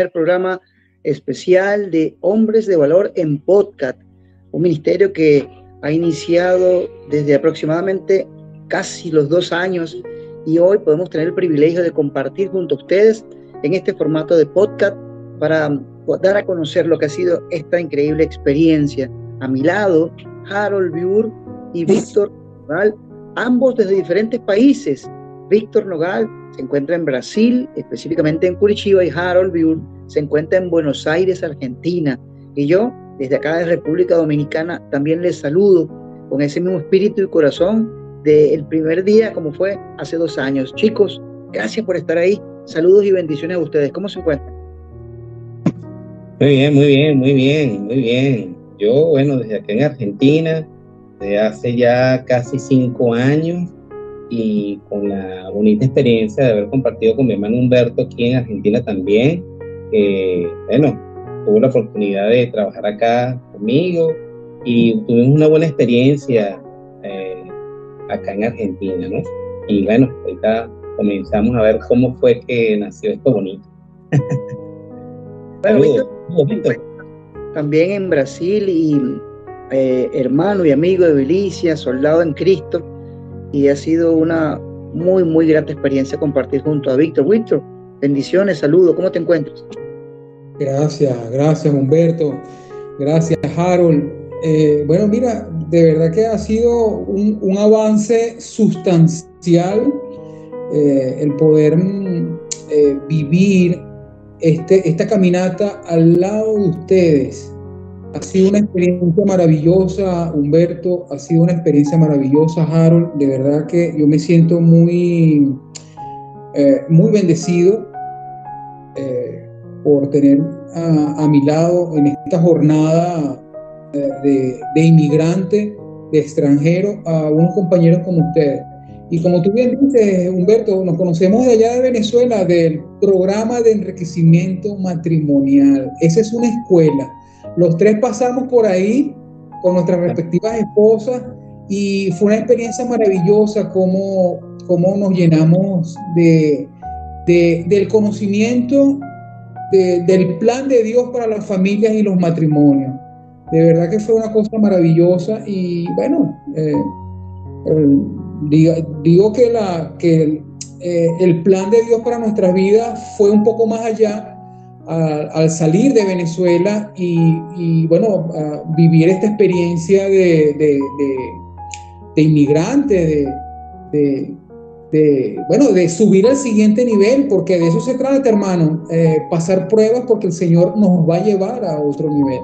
primer programa especial de Hombres de Valor en podcast, un ministerio que ha iniciado desde aproximadamente casi los dos años y hoy podemos tener el privilegio de compartir junto a ustedes en este formato de podcast para dar a conocer lo que ha sido esta increíble experiencia. A mi lado, Harold Biur y Víctor Nogal, ambos desde diferentes países. Víctor Nogal se encuentra en Brasil, específicamente en Curitiba, y Harold Biur se encuentra en Buenos Aires, Argentina. Y yo, desde acá de República Dominicana, también les saludo con ese mismo espíritu y corazón del primer día, como fue hace dos años. Chicos, gracias por estar ahí. Saludos y bendiciones a ustedes. ¿Cómo se encuentran? Muy bien, muy bien, muy bien, muy bien. Yo, bueno, desde aquí en Argentina, desde hace ya casi cinco años y con la bonita experiencia de haber compartido con mi hermano Humberto aquí en Argentina también. bueno, tuvo la oportunidad de trabajar acá conmigo y tuvimos una buena experiencia eh, acá en Argentina, ¿no? Y bueno, ahorita comenzamos a ver cómo fue que nació esto bonito. también en Brasil y eh, hermano y amigo de Belicia, soldado en Cristo, y ha sido una muy, muy grata experiencia compartir junto a Víctor. Víctor, bendiciones, saludos, ¿cómo te encuentras? Gracias, gracias Humberto, gracias Harold. Eh, bueno, mira, de verdad que ha sido un, avance sustancial eh, el poder mm, vivir este, esta caminata al lado de ustedes. Ha sido una experiencia maravillosa, Humberto, ha sido una experiencia maravillosa, Harold. De verdad que yo me siento muy, eh, muy bendecido eh, por tener a, mi lado en esta jornada eh, de, de inmigrante, de extranjero, a unos compañeros como ustedes. Y como tú bien dices, Humberto, nos conocemos de allá de Venezuela, del programa de enriquecimiento matrimonial. Esa es una escuela. Los tres pasamos por ahí con nuestras respectivas esposas y fue una experiencia maravillosa cómo, cómo nos llenamos de, del conocimiento del plan de Dios para las familias y los matrimonios. De verdad que fue una cosa maravillosa y bueno, eh, Digo, que, la, que eh, el, plan de Dios para nuestras vidas fue un poco más allá al salir de Venezuela y, bueno, vivir esta experiencia de, inmigrante, de, bueno, de subir al siguiente nivel, porque de eso se trata, hermano, eh, pasar pruebas porque el Señor nos va a llevar a otro nivel.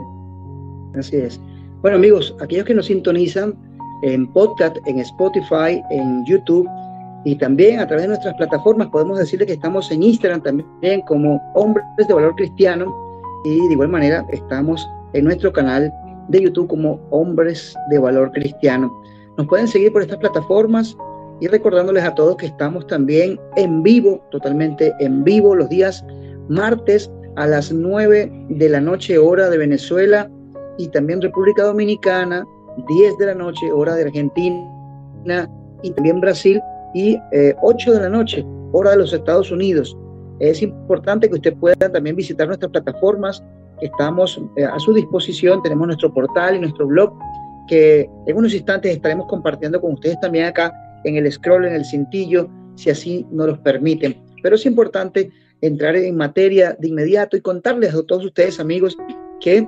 Así es. Bueno, amigos, aquellos que nos sintonizan, en podcast, en Spotify, en YouTube y también a través de nuestras plataformas. Podemos decirle que estamos en Instagram también como Hombres de Valor Cristiano y de igual manera estamos en nuestro canal de YouTube como Hombres de Valor Cristiano. Nos pueden seguir por estas plataformas y recordándoles a todos que estamos también en vivo, totalmente en vivo, los días martes a las 9 de la noche hora de Venezuela y también República Dominicana, 10 de la noche, hora de Argentina y también Brasil, y 8 eh, de la noche, hora de los Estados Unidos. Es importante que usted pueda también visitar nuestras plataformas, estamos eh, a su disposición, tenemos nuestro portal y nuestro blog, que en unos instantes estaremos compartiendo con ustedes también acá en el scroll, en el cintillo, si así nos los permiten. Pero es importante entrar en materia de inmediato y contarles a todos ustedes, amigos, que,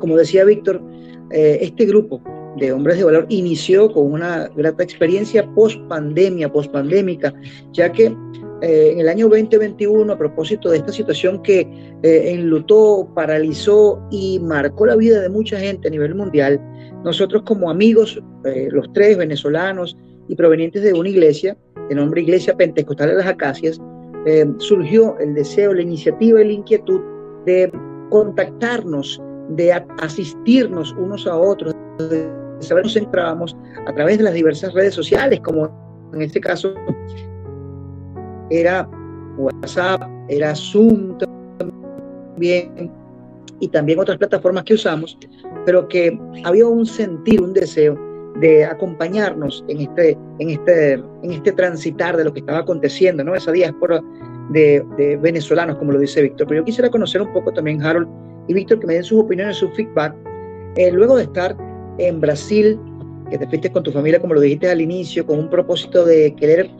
como decía Víctor, eh, este grupo de Hombres de Valor inició con una grata experiencia post pandemia, post pandémica, ya que eh, en el año 2021, a propósito de esta situación que eh, enlutó, paralizó y marcó la vida de mucha gente a nivel mundial, nosotros como amigos, eh, los tres venezolanos y provenientes de una iglesia, de nombre Iglesia Pentecostal de las Acacias, surgió el deseo, la iniciativa y la inquietud de contactarnos, de asistirnos unos a otros, saber nos centrábamos a través de las diversas redes sociales, como en este caso era WhatsApp, era Zoom también, y también otras plataformas que usamos, pero que había un sentir, un deseo de acompañarnos en este, en este, en este transitar de lo que estaba aconteciendo, ¿no? Esa diáspora de, venezolanos, como lo dice Víctor. Pero yo quisiera conocer un poco también, Harold y Víctor, que me den sus opiniones, su feedback. Eh, luego de estar en Brasil, que te fuiste con tu familia, como lo dijiste al inicio, con un propósito de querer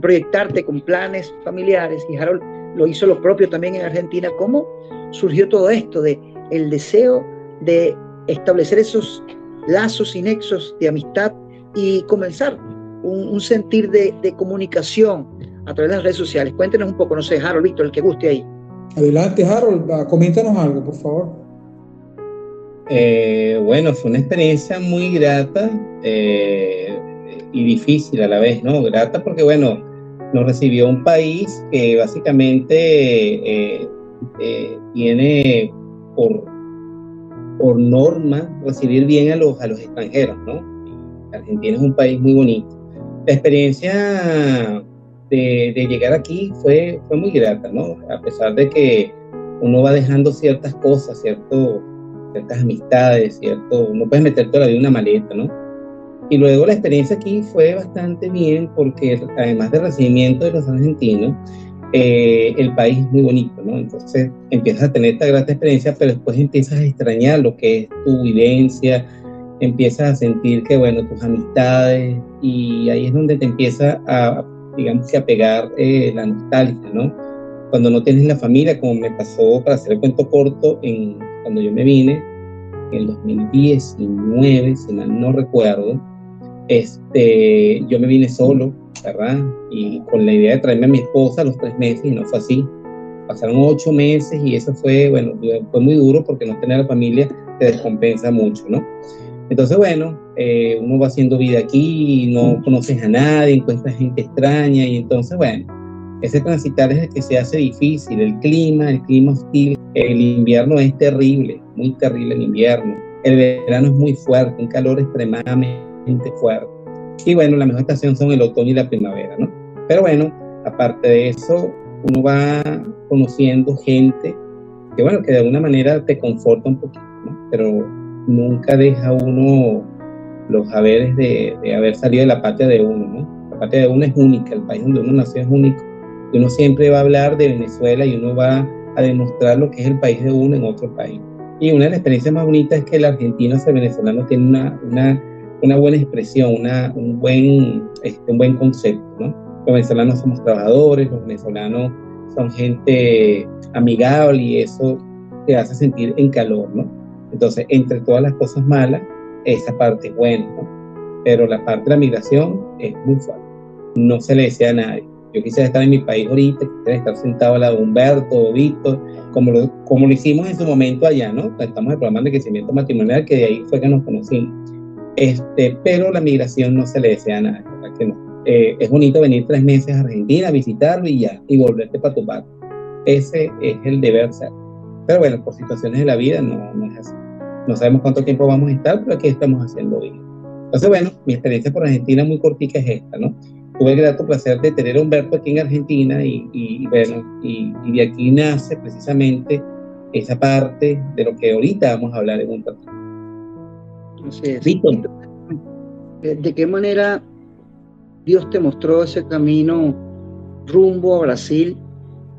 proyectarte con planes familiares, y Harold lo hizo lo propio también en Argentina, ¿cómo surgió todo esto de el deseo de establecer esos lazos y nexos de amistad y comenzar un, sentir de, comunicación a través de las redes sociales. Cuéntenos un poco, no sé, Harold, Víctor, el que guste ahí. Adelante, Harold, coméntanos algo, por favor. Eh, bueno, fue una experiencia muy grata eh, y difícil a la vez, ¿no? Grata porque, bueno, nos recibió un país que básicamente eh, tiene por, por norma recibir bien a los, a los extranjeros, ¿no? Argentina es un país muy bonito. La experiencia de, llegar aquí fue, fue muy grata, ¿no? A pesar de que uno va dejando ciertas cosas, cierto, ciertas amistades, cierto, no puedes meter todavía una maleta, ¿no? Y luego la experiencia aquí fue bastante bien porque además del recibimiento de los argentinos, eh, el país es muy bonito, ¿no? Entonces empiezas a tener esta grata experiencia, pero después empiezas a extrañar lo que es tu vivencia, empiezas a sentir que, bueno, tus amistades, y ahí es donde te empieza a, digamos que a pegar eh, la nostalgia, ¿no? Cuando no tienes la familia, como me pasó, para hacer el cuento corto, en, cuando yo me vine, en el 2019, si mal no recuerdo, este, yo me vine solo, ¿verdad? Y con la idea de traerme a mi esposa a los tres meses, y no fue así. Pasaron ocho meses y eso fue, bueno, fue muy duro porque no tener la familia te descompensa mucho, ¿no? Entonces, bueno, eh, uno va haciendo vida aquí, no conoces a nadie, encuentras gente extraña y entonces, bueno, ese transitar es el que se hace difícil, el clima, el clima hostil, el invierno es terrible, muy terrible el invierno, el verano es muy fuerte, un calor extremadamente fuerte. Y bueno, la mejor estación son el otoño y la primavera, ¿no? Pero bueno, aparte de eso, uno va conociendo gente que, bueno, que de alguna manera te conforta un poquito, ¿no? Pero nunca deja uno los haberes de, haber salido de la patria de uno, ¿no? La patria de uno es única, el país donde uno nació es único. Uno siempre va a hablar de Venezuela y uno va a demostrar lo que es el país de uno en otro país. Y una de las experiencias más bonitas es que el argentino o el venezolano tiene una, una, una buena expresión, una, un, buen, este, un buen concepto, ¿no? Los venezolanos somos trabajadores, los venezolanos son gente amigable y eso te hace sentir en calor, ¿no? Entonces, entre todas las cosas malas, esa parte es buena, Pero la parte de la migración es muy fuerte. No se le desea a nadie. Yo quisiera estar en mi país ahorita, quisiera estar sentado al lado de Humberto, Víctor, como lo, como lo hicimos en su momento allá, ¿no? Estamos el programa de crecimiento matrimonial, que de ahí fue que nos conocimos. Este, pero la migración no se le desea a nadie, Que no? Eh, es bonito venir tres meses a Argentina, visitarlo y ya, y volverte para tu patria. Ese es el deber ser. Pero bueno, por situaciones de la vida no, no es así. No sabemos cuánto tiempo vamos a estar, pero aquí estamos haciendo bien. Entonces, bueno, mi experiencia por Argentina muy cortica es esta, ¿no? Tuve el grato placer de tener a Humberto aquí en Argentina y, y bueno, y, de aquí nace precisamente esa parte de lo que ahorita vamos a hablar en un ratito. ¿De qué manera Dios te mostró ese camino rumbo a Brasil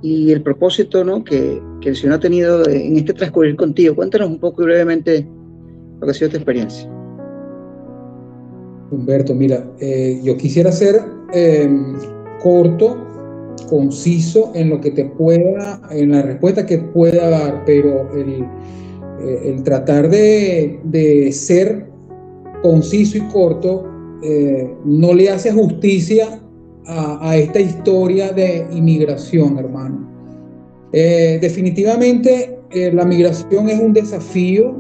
y el propósito ¿no? que, que el Señor ha tenido en este transcurrir contigo. Cuéntanos un poco y brevemente lo que ha sido tu experiencia. Humberto, mira, eh, yo quisiera ser em, corto, conciso en lo que te pueda, en la respuesta que pueda dar, pero el, eh, tratar de, ser conciso y corto eh, no le hace justicia a, esta historia de inmigración, hermano. Definitivamente la migración es un desafío,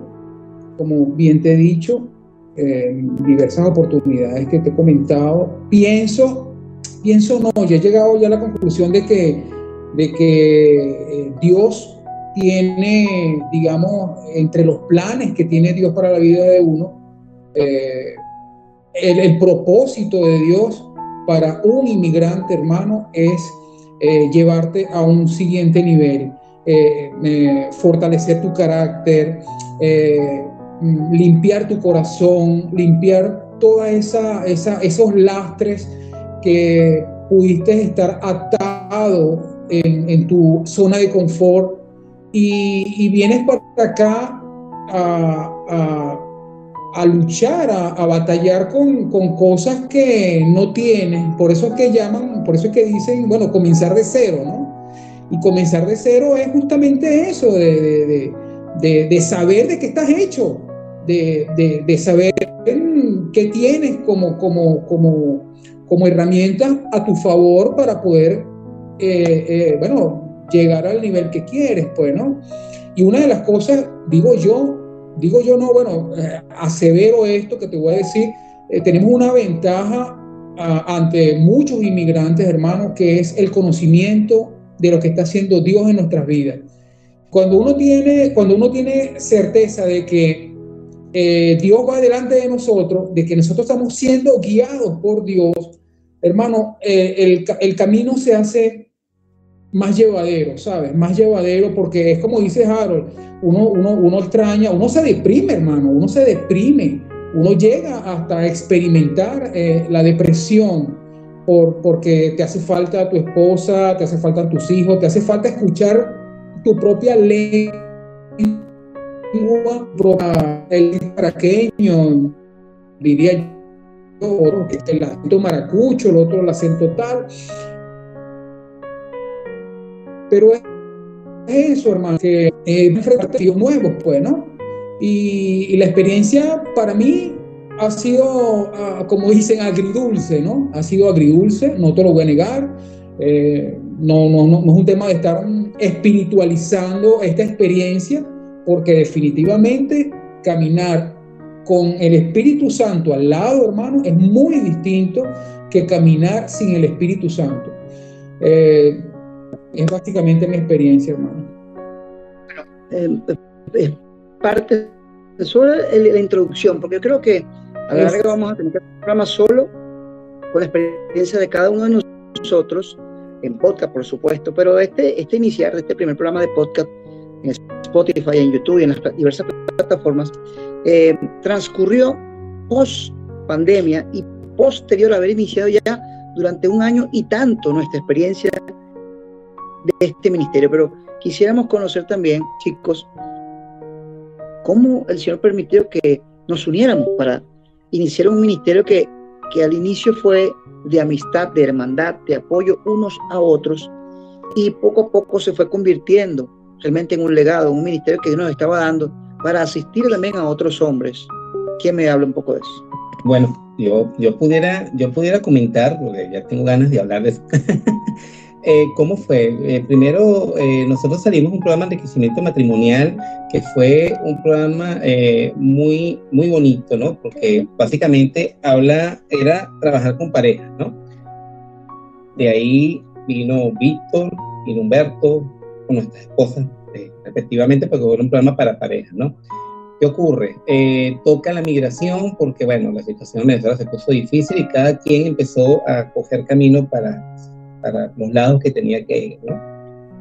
como bien te he dicho, diversas oportunidades que te he comentado. Pienso, pienso no, ya he llegado ya a la conclusión de que, de que eh, Dios tiene, digamos, entre los planes que tiene Dios para la vida de uno, el, el propósito de Dios para un inmigrante, hermano, es eh, llevarte a un siguiente nivel, eh, fortalecer tu carácter, eh, limpiar tu corazón, limpiar todos esos lastres que pudiste estar atado en, tu zona de confort y, vienes para acá a, luchar, a, batallar con, cosas que no tienes. Por eso es que llaman, por eso es que dicen, bueno, comenzar de cero, ¿no? Y comenzar de cero es justamente eso, de, saber de qué estás hecho, de, saber qué tienes como, como, como, como herramientas a tu favor para poder, eh, eh, bueno, llegar al nivel que quieres, pues, ¿no? Y una de las cosas, digo yo, digo yo no, bueno, eh, asevero esto que te voy a decir, tenemos una ventaja ante muchos inmigrantes, hermanos, que es el conocimiento de lo que está haciendo Dios en nuestras vidas. Cuando uno tiene, cuando uno tiene certeza de que eh, Dios va delante de nosotros, de que nosotros estamos siendo guiados por Dios, hermano, eh, el, el, camino se hace más llevadero, ¿sabes? Más llevadero porque es como dice Harold, uno, uno, uno extraña, uno se deprime, hermano, uno se deprime, uno llega hasta experimentar eh, la depresión, por, porque te hace falta tu esposa, te hace falta tus hijos, te hace falta escuchar tu propia el caraqueño, diría yo, el acento maracucho, el otro el acento tal. Pero es eso, hermano, que eh, enfrentar nuevos, pues, ¿no? Y, la experiencia para mí ha sido, ah, como dicen, agridulce, ¿no? Ha sido agridulce, no te lo voy a negar. Eh, no, no, no, es un tema de estar espiritualizando esta experiencia, porque definitivamente caminar con el Espíritu Santo al lado, hermano, es muy distinto que caminar sin el Espíritu Santo. Eh, es básicamente mi experiencia, hermano. Bueno, eh, es parte de la introducción, porque yo creo que a la larga vamos a tener un programa solo con la experiencia de cada uno de nosotros, en podcast, por supuesto, pero este, este iniciar este primer programa de podcast en Spotify, en YouTube y en las diversas plataformas, eh, transcurrió post pandemia y posterior a haber iniciado ya durante un año y tanto nuestra experiencia de este ministerio. Pero quisiéramos conocer también, chicos, cómo el Señor permitió que nos uniéramos para iniciaron un ministerio que, que al inicio fue de amistad, de hermandad, de apoyo unos a otros, y poco a poco se fue convirtiendo realmente en un legado, un ministerio que Dios nos estaba dando para asistir también a otros hombres. ¿Quién me habla un poco de eso? Bueno, yo, yo, pudiera, yo pudiera comentar, porque ya tengo ganas de hablar de eso. Eh, ¿Cómo fue? Eh, primero, eh, nosotros salimos un programa de crecimiento matrimonial que fue un programa muy, muy bonito, ¿no? Porque básicamente habla, era trabajar con parejas, ¿no? De ahí vino Víctor, y Humberto, con nuestras esposas, respectivamente, porque fue un programa para parejas, ¿no? ¿Qué ocurre? toca la migración porque, bueno, la situación en Venezuela se puso difícil y cada quien empezó a coger camino para para los lados que tenía que ir, ¿no?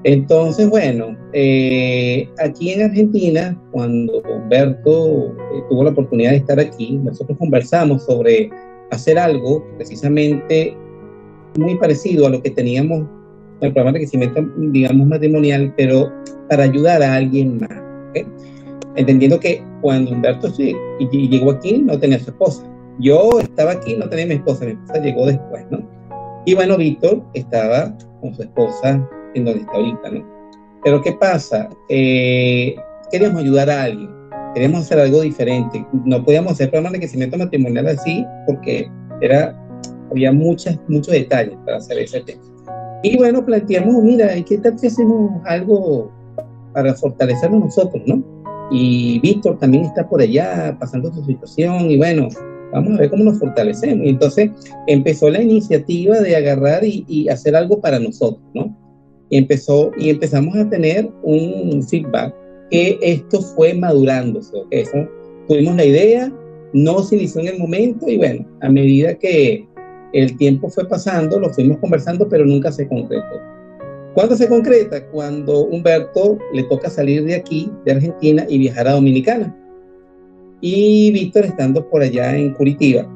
Entonces, bueno, eh, aquí en Argentina, cuando Humberto eh, tuvo la oportunidad de estar aquí, nosotros conversamos sobre hacer algo precisamente muy parecido a lo que teníamos en el programa de crecimiento, digamos, matrimonial, pero para ayudar a alguien más. Entendiendo que cuando Humberto llegó aquí, no tenía su esposa. Yo estaba aquí, no tenía mi esposa, mi esposa llegó después, ¿no? Y bueno, Víctor estaba con su esposa en donde está ahorita, ¿no? Pero ¿qué pasa? Eh, queríamos ayudar a alguien, queríamos hacer algo diferente. No podíamos hacer programas de crecimiento matrimonial así porque era, había muchas, muchos detalles para hacer ese tema. Y bueno, planteamos, mira, ¿qué tal si hacemos algo para fortalecernos nosotros, no? Y Víctor también está por allá pasando su situación y bueno, vamos a ver cómo nos fortalecemos. Y entonces empezó la iniciativa de agarrar y, hacer algo para nosotros, ¿no? Y, empezó, y empezamos a tener un feedback que esto fue madurándose, ¿ok? Eso, tuvimos la idea, no se inició en el momento y bueno, a medida que el tiempo fue pasando, lo fuimos conversando, pero nunca se concretó. ¿Cuándo se concreta? Cuando Humberto le toca salir de aquí, de Argentina, y viajar a Dominicana y Víctor estando por allá en Curitiba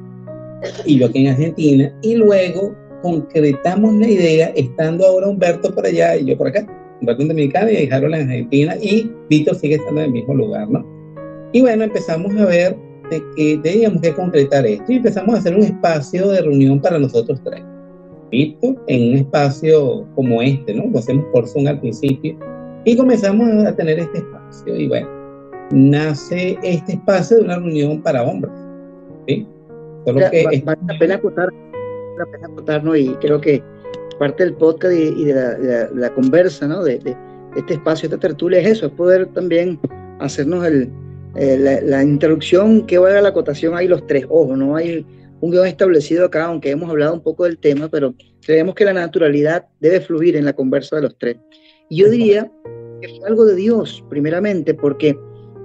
y yo aquí en Argentina y luego concretamos la idea estando ahora Humberto por allá y yo por acá, Humberto en Dominicana y Harold en Argentina y Víctor sigue estando en el mismo lugar, ¿no? Y bueno, empezamos a ver de que teníamos que concretar esto y empezamos a hacer un espacio de reunión para nosotros tres. Víctor, en un espacio como este, ¿no? Lo hacemos por Zoom al principio y comenzamos a tener este espacio y bueno, nace este espacio de una reunión para hombres, ¿sí? Solo que vale la pena acotar, la pena acotar, Y creo que parte del podcast y, de, la, conversa, ¿no? De, de, este espacio, esta tertulia es eso, es poder también hacernos el, eh, la, la, introducción que valga la acotación hay los tres. Ojo, no hay un guion establecido acá, aunque hemos hablado un poco del tema, pero creemos que la naturalidad debe fluir en la conversa de los tres. Y yo diría que es algo de Dios, primeramente, porque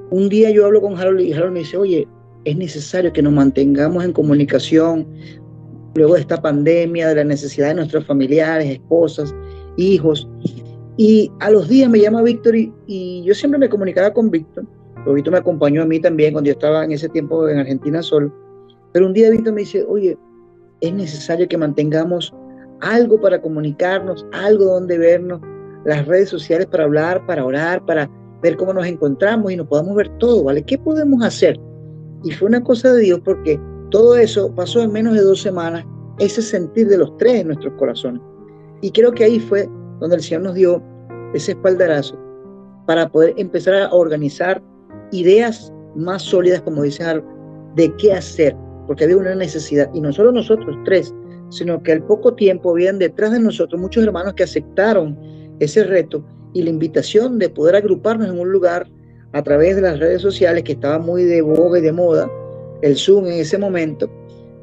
un día yo hablo con Harold y Harold me dice, oye, es necesario que nos mantengamos en comunicación luego de esta pandemia, de la necesidad de nuestros familiares, esposas, hijos. Y a los días me llama Víctor y, y yo siempre me comunicaba con Víctor Víctor me acompañó a mí también cuando yo estaba en ese tiempo en Argentina solo. Pero un día Víctor me dice, oye, es necesario que mantengamos algo para comunicarnos, algo donde vernos, las redes sociales para hablar, para orar, para ver cómo nos encontramos y nos podamos ver todo, ¿vale? ¿Qué podemos hacer? Y fue una cosa de Dios porque todo eso pasó en menos de dos semanas, ese sentir de los tres en nuestros corazones. Y creo que ahí fue donde el Señor nos dio ese espaldarazo para poder empezar a organizar ideas más sólidas, como dice de qué hacer, porque había una necesidad, y no solo nosotros tres, sino que al poco tiempo habían detrás de nosotros muchos hermanos que aceptaron ese reto y la invitación de poder agruparnos en un lugar a través de las redes sociales que estaba muy de boga y de moda, el Zoom en ese momento,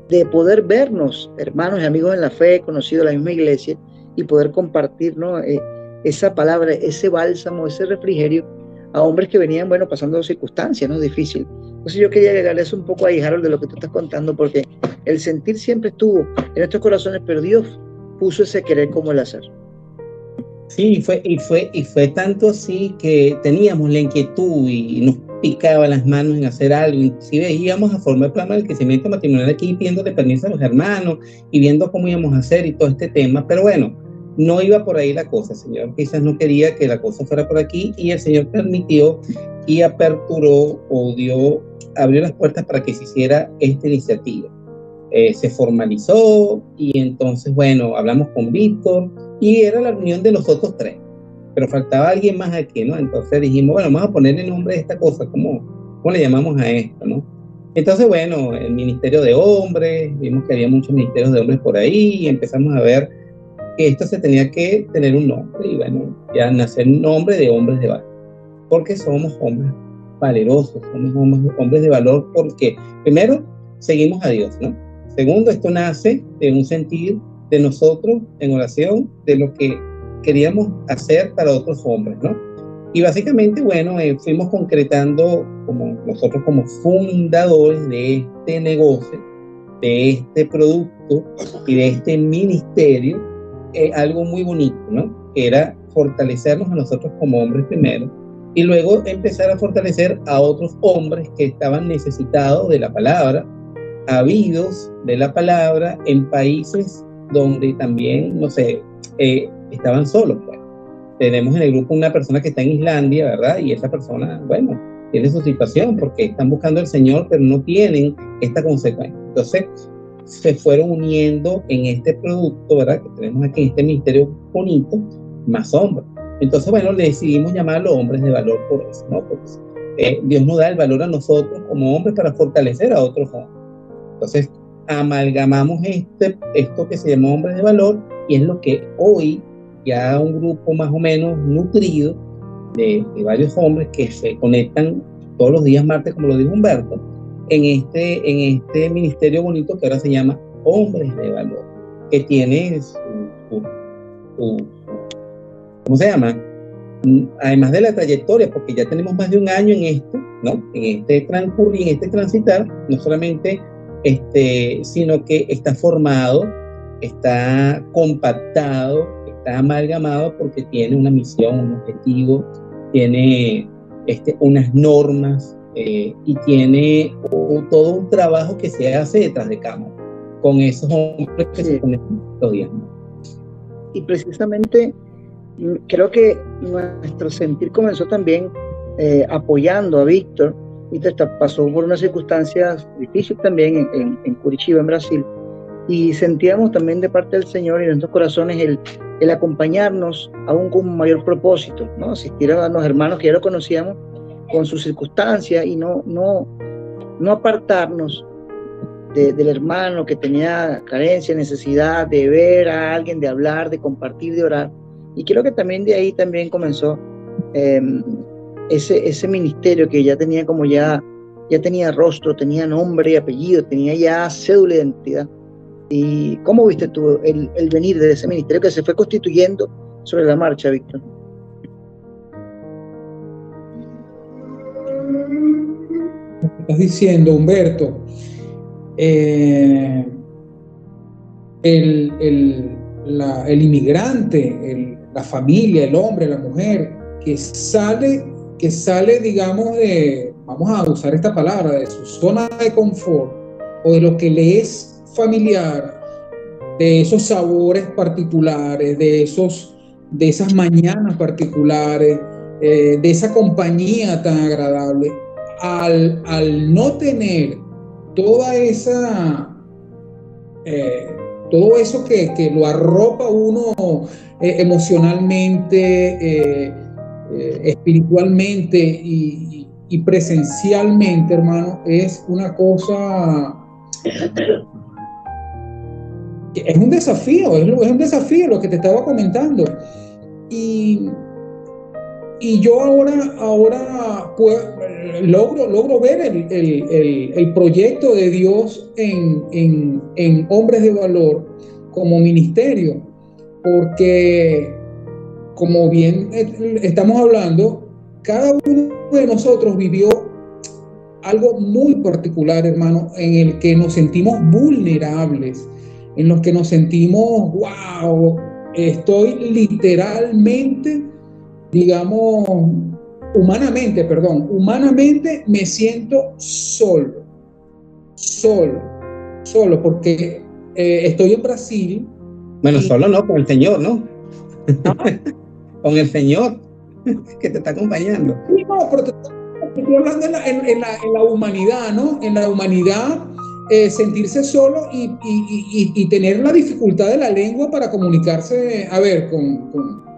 de poder vernos, hermanos y amigos en la fe, conocidos de la misma iglesia, y poder compartir eh, esa palabra, ese bálsamo, ese refrigerio a hombres que venían, bueno, pasando circunstancias, ¿no? Difícil. Entonces yo quería agregarles un poco ahí, Harold, de lo que tú estás contando, porque el sentir siempre estuvo en nuestros corazones, pero Dios puso ese querer como el hacer. Sí, fue, y, fue, y fue tanto así que teníamos la inquietud y nos picaba las manos en hacer algo, inclusive íbamos a formar plan del crecimiento matrimonial aquí pidiendo permiso a los hermanos y viendo cómo íbamos a hacer y todo este tema, pero bueno, no iba por ahí la cosa, Señor quizás no quería que la cosa fuera por aquí y el Señor permitió y aperturó o dio, abrió las puertas para que se hiciera esta iniciativa. Eh, se formalizó y entonces, bueno, hablamos con Víctor y era la reunión de los otros tres, pero faltaba alguien más aquí, ¿no? Entonces dijimos, bueno, vamos a ponerle nombre a esta cosa, ¿cómo, cómo le llamamos a esto, ¿no? Entonces, bueno, el Ministerio de Hombres, vimos que había muchos ministerios de hombres por ahí y empezamos a ver esto se tenía que tener un nombre y bueno, ya nacer nombre de hombres de valor, porque somos hombres valerosos, somos hombres, hombres de valor porque primero seguimos a Dios, ¿no? Segundo, esto nace de un sentir de nosotros en oración de lo que queríamos hacer para otros hombres, ¿no? Y básicamente, bueno, eh, fuimos concretando como nosotros como fundadores de este negocio, de este producto y de este ministerio, eh, algo muy bonito, ¿no? Era fortalecernos a nosotros como hombres primero y luego empezar a fortalecer a otros hombres que estaban necesitados de la palabra, habidos de la palabra en países donde también, no sé, eh, estaban solos. Pues. Tenemos en el grupo una persona que está en Islandia, ¿verdad? Y esa persona, bueno, tiene su situación porque están buscando al Señor, pero no tienen esta consecuencia. Entonces, se fueron uniendo en este producto, ¿verdad? Que tenemos aquí, en este ministerio bonito, más hombres. Entonces, bueno, le decidimos llamarlo hombres de valor por eso, ¿no? Porque eh, Dios nos da el valor a nosotros como hombres para fortalecer a otros hombres. Entonces, amalgamamos este, esto que se llama hombres de valor y es lo que hoy ya un grupo más o menos nutrido de, de varios hombres que se conectan todos los días martes, como lo dijo Humberto, en este, en este ministerio bonito que ahora se llama Hombres de Valor, que tiene su, ¿cómo se llama? Además de la trayectoria, porque ya tenemos más de un año en esto, ¿no? En este transcurrir, en este transitar, no solamente este, sino que está formado, está compactado, está amalgamado porque tiene una misión, un objetivo, tiene este, unas normas, eh, y tiene todo un trabajo que se hace detrás de cámara. con esos hombres que se ponen Y precisamente mm, creo que nuestro sentir comenzó también eh, apoyando a Víctor. Víctor pasó por unas circunstancias difíciles también en, en, Curitiba, en Brasil, y sentíamos también de parte del Señor y en nuestros corazones el, el acompañarnos aún con un mayor propósito, ¿no? asistir a los hermanos que ya lo conocíamos con sus circunstancias y no, no, no apartarnos del hermano que tenía carencia, necesidad de ver a alguien, de hablar, de compartir, de orar. Y creo que también de ahí también comenzó em, ese, ese ministerio que ya tenía como ya, ya tenía rostro, tenía nombre y apellido, tenía ya cédula de identidad. ¿Y cómo viste tú el, el venir de ese ministerio que se fue constituyendo sobre la marcha, Víctor? Estás diciendo, Humberto, eh, el, el, inmigrante, la familia, el hombre, la mujer, que sale, que sale, digamos, de, vamos a usar esta palabra, de su zona de confort o de lo que le es familiar, de esos sabores particulares, de, esos, de esas mañanas particulares, eh, de esa compañía tan agradable, al, al no tener toda esa, eh, todo eso que, lo arropa uno eh, emocionalmente, eh, espiritualmente y, presencialmente, hermano, es una cosa... Es un desafío, es, un desafío lo que te estaba comentando. Y y yo ahora, ahora pues, logro, logro ver el, proyecto de Dios en, en, Hombres de Valor como ministerio, porque como bien estamos hablando, cada uno de nosotros vivió algo muy particular, hermano, en el que nos sentimos vulnerables, en los que nos sentimos, wow, estoy literalmente digamos, humanamente, perdón, humanamente me siento solo, solo, solo, porque eh, estoy en Brasil. Bueno, solo no, con el Señor, ¿no? con el Señor que te está acompañando. Sí, no, pero te, estoy hablando en la, en, la, en la, humanidad, ¿no? En la humanidad, eh, sentirse solo y, y, y, tener la dificultad de la lengua para comunicarse, a ver, con, con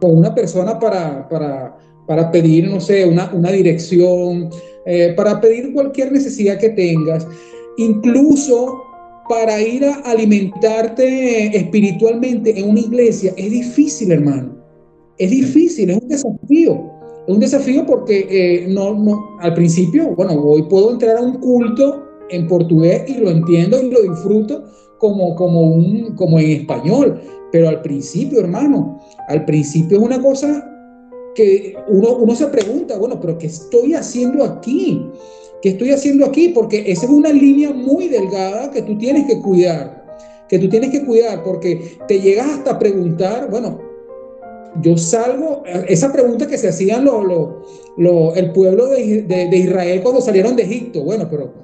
con una persona para, para, para pedir, no sé, una, una dirección, eh, para pedir cualquier necesidad que tengas, incluso para ir a alimentarte espiritualmente en una iglesia, es difícil, hermano. Es difícil, es un desafío. Es un desafío porque eh, no, no, al principio, bueno, hoy puedo entrar a un culto en portugués y lo entiendo y lo disfruto como, como, un, como en español, pero al principio, hermano, al principio es una cosa que uno, uno se pregunta, bueno, pero ¿qué estoy haciendo aquí? ¿Qué estoy haciendo aquí? Porque esa es una línea muy delgada que tú tienes que cuidar, que tú tienes que cuidar, porque te llegas hasta preguntar, bueno, yo salgo, esa pregunta que se hacían lo, el pueblo de, de, Israel cuando salieron de Egipto, bueno, pero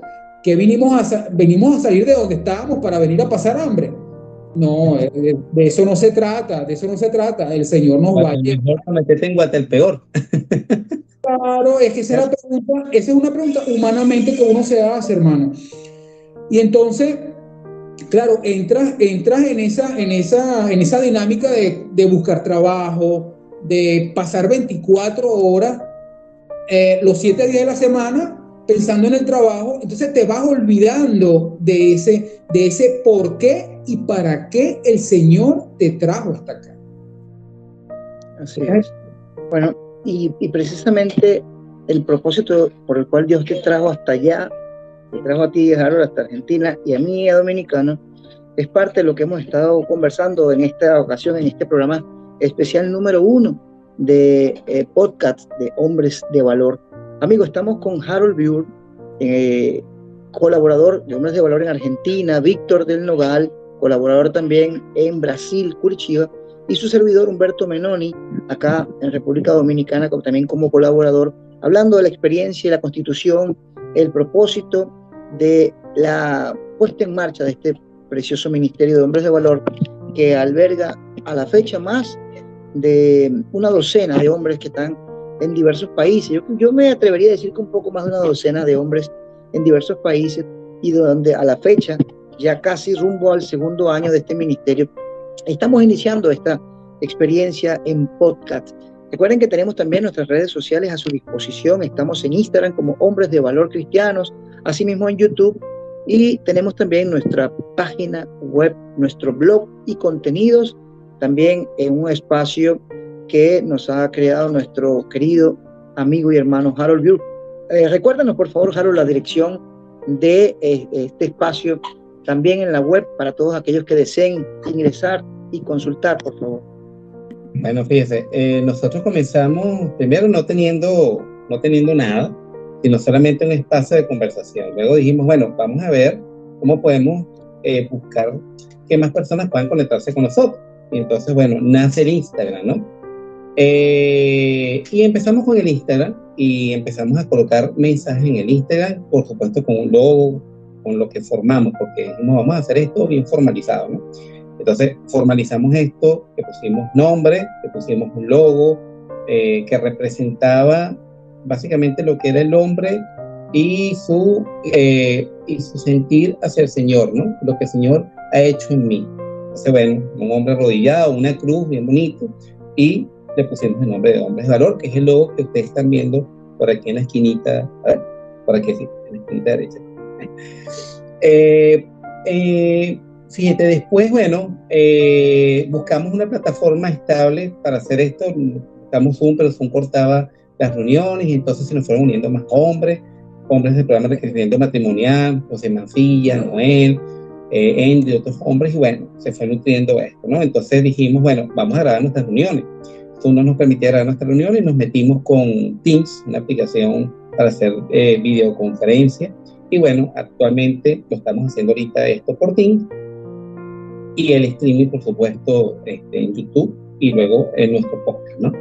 que vinimos a, venimos a salir de donde estábamos para venir a pasar hambre. No, eh, de, eso no se trata, de eso no se trata. El Señor nos va a llevar. el peor. Claro, es que esa es, pregunta, esa es una pregunta humanamente que uno se hace, hermano. Y entonces, claro, entras, entras en, esa, en, esa, en esa dinámica de, de buscar trabajo, de pasar 24 horas, eh, los 7 días de la semana, pensando en el trabajo, entonces te vas olvidando de ese, de ese por qué y para qué el Señor te trajo hasta acá. Así es. Bueno, y, precisamente el propósito por el cual Dios te trajo hasta allá, te trajo a ti, Harold, hasta Argentina y a mí, a Dominicana, es parte de lo que hemos estado conversando en esta ocasión, en este programa especial número uno de eh, podcast de Hombres de Valor. Amigos, estamos con Harold Buell, eh, colaborador de Hombres de Valor en Argentina, Víctor del Nogal, colaborador también en Brasil, Curitiba, y su servidor Humberto Menoni, acá en República Dominicana, también como colaborador, hablando de la experiencia y la constitución, el propósito de la puesta en marcha de este precioso ministerio de hombres de valor que alberga a la fecha más de una docena de hombres que están en diversos países. Yo, yo, me atrevería a decir que un poco más de una docena de hombres en diversos países y donde a la fecha, ya casi rumbo al segundo año de este ministerio, estamos iniciando esta experiencia en podcast. Recuerden que tenemos también nuestras redes sociales a su disposición. Estamos en Instagram como Hombres de Valor Cristianos, asimismo en YouTube y tenemos también nuestra página web, nuestro blog y contenidos, también en un espacio que nos ha creado nuestro querido amigo y hermano Harold Buell. Eh, recuérdanos, por favor, Harold, la dirección de eh, este espacio también en la web para todos aquellos que deseen ingresar y consultar, por favor. Bueno, fíjese, eh, nosotros comenzamos primero no teniendo, no teniendo nada, sino solamente un espacio de conversación. Luego dijimos, bueno, vamos a ver cómo podemos eh, buscar que más personas puedan conectarse con nosotros. Y entonces, bueno, nace el Instagram, ¿no? Eh, y empezamos con el Instagram y empezamos a colocar mensajes en el Instagram, por supuesto con un logo, con lo que formamos, porque dijimos, vamos a hacer esto bien formalizado, ¿no? Entonces formalizamos esto, que pusimos nombre, que pusimos un logo, eh, que representaba básicamente lo que era el hombre y su, eh, y su sentir hacia el Señor, ¿no? Lo que el Señor ha hecho en mí. Entonces, bueno, un hombre arrodillado, una cruz bien bonito, y le pusimos el nombre de Hombres de Valor, que es el logo que ustedes están viendo por aquí en la esquinita, por aquí sí, en la esquinita derecha. Eh, eh, fíjate, después, bueno, eh, buscamos una plataforma estable para hacer esto. Buscamos Zoom, pero Zoom cortaba las reuniones y entonces se nos fueron uniendo más hombres, hombres del programa de crecimiento matrimonial, José Mancilla, Noel, eh, entre otros hombres, y bueno, se fue nutriendo esto, ¿no? Entonces dijimos, bueno, vamos a grabar nuestras reuniones. Zoom no nos permitía grabar nuestras reuniones y nos metimos con Teams, una aplicación para hacer eh, videoconferencia y bueno, actualmente lo estamos haciendo ahorita esto por Teams y el streaming, por supuesto, este, en YouTube y luego en nuestro podcast, ¿no?